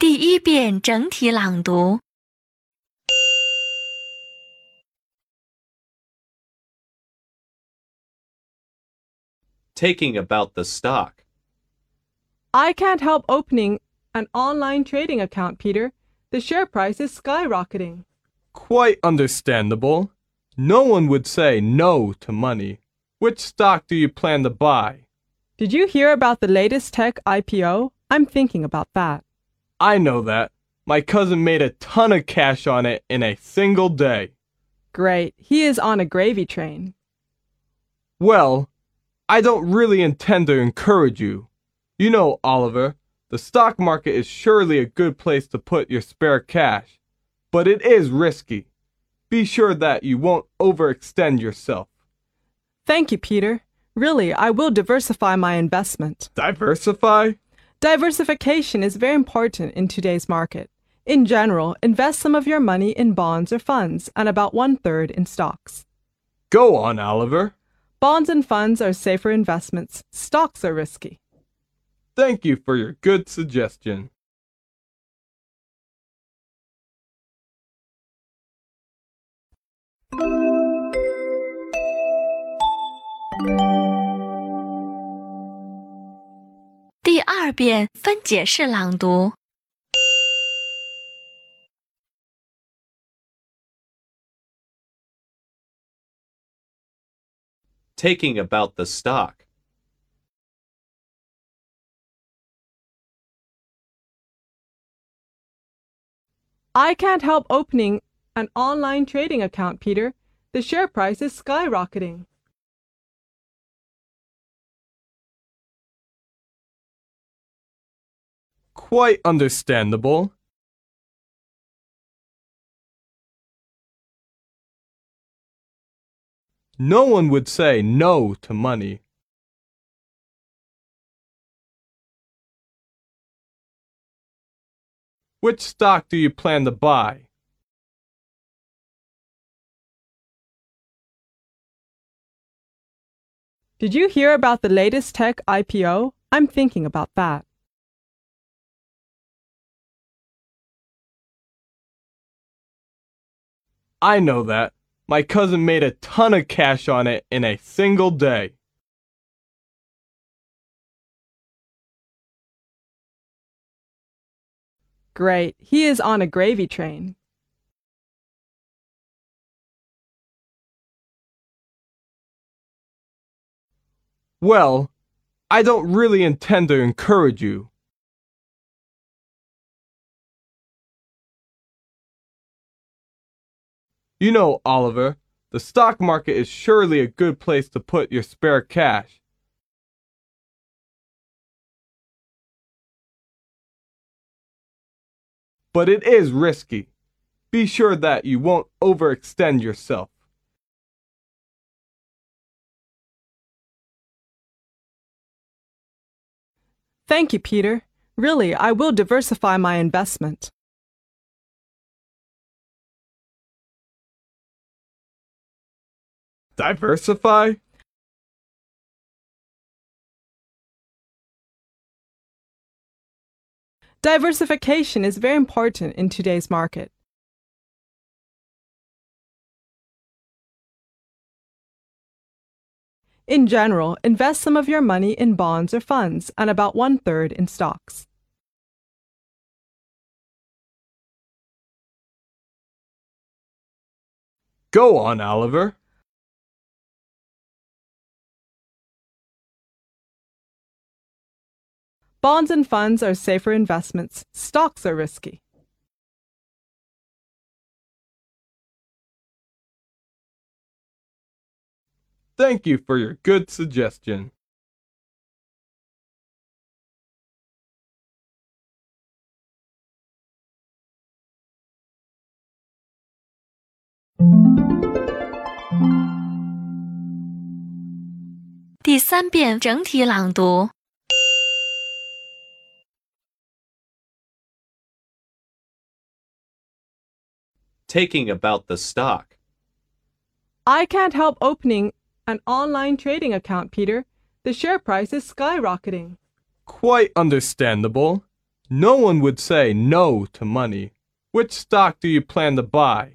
第一遍整体朗读。 Taking about the stock. I can't help opening an online trading account, Peter. The share price is skyrocketing. Quite understandable. No one would say no to money. Which stock do you plan to buy? Did you hear about the latest tech IPO? I'm thinking about that. I know that. My cousin made a ton of cash on it in a single day. Great. He is on a gravy train. Well, I don't really intend to encourage you. You know, Oliver, the stock market is surely a good place to put your spare cash, but it is risky. Be sure that you won't overextend yourself. Thank you, Peter. Really, I will diversify my investment. Diversify? Diversification is very important in today's market. In general, invest some of your money in bonds or funds and about one third in stocks. Go on, Oliver. Bonds and funds are safer investments. Stocks are risky. Thank you for your good suggestion. 二遍分解式朗读。 Taking about the stock. I can't help opening an online trading account, Peter. The share price is skyrocketing. Quite understandable. No one would say no to money. Which stock do you plan to buy? Did you hear about the latest tech IPO? I'm thinking about that. I know that. My cousin made a ton of cash on it in a single day. Great. He is on a gravy train. Well, I don't really intend to encourage you. You know, Oliver, the stock market is surely a good place to put your spare cash. But it is risky. Be sure that you won't overextend yourself. Thank you, Peter. Really, I will diversify my investment. Diversify? Diversification is very important in today's market. In general, invest some of your money in bonds or funds and about one third in stocks. Go on, Oliver. Bonds and funds are safer investments. Stocks are risky. Thank you for your good suggestion. 第三遍整体朗读。 Taking about the stock. I can't help opening an online trading account, Peter. The share price is skyrocketing. Quite understandable. No one would say no to money. Which stock do you plan to buy?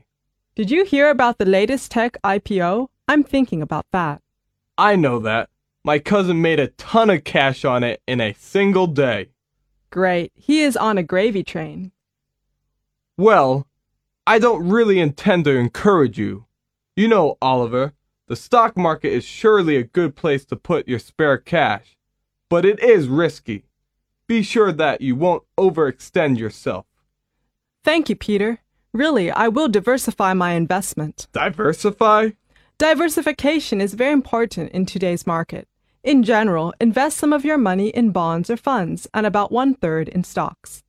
Did you hear about the latest tech IPO? I'm thinking about that. I know that. My cousin made a ton of cash on it in a single day. Great. He is on a gravy train. Well, I don't really intend to encourage you. You know, Oliver, the stock market is surely a good place to put your spare cash, but it is risky. Be sure that you won't overextend yourself. Thank you, Peter. Really, I will diversify my investment. Diversify? Diversification is very important in today's market. In general, invest some of your money in bonds or funds and about one third in stocks.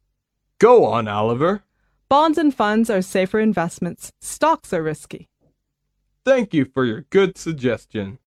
Go on, Oliver. Bonds and funds are safer investments. Stocks are risky. Thank you for your good suggestion.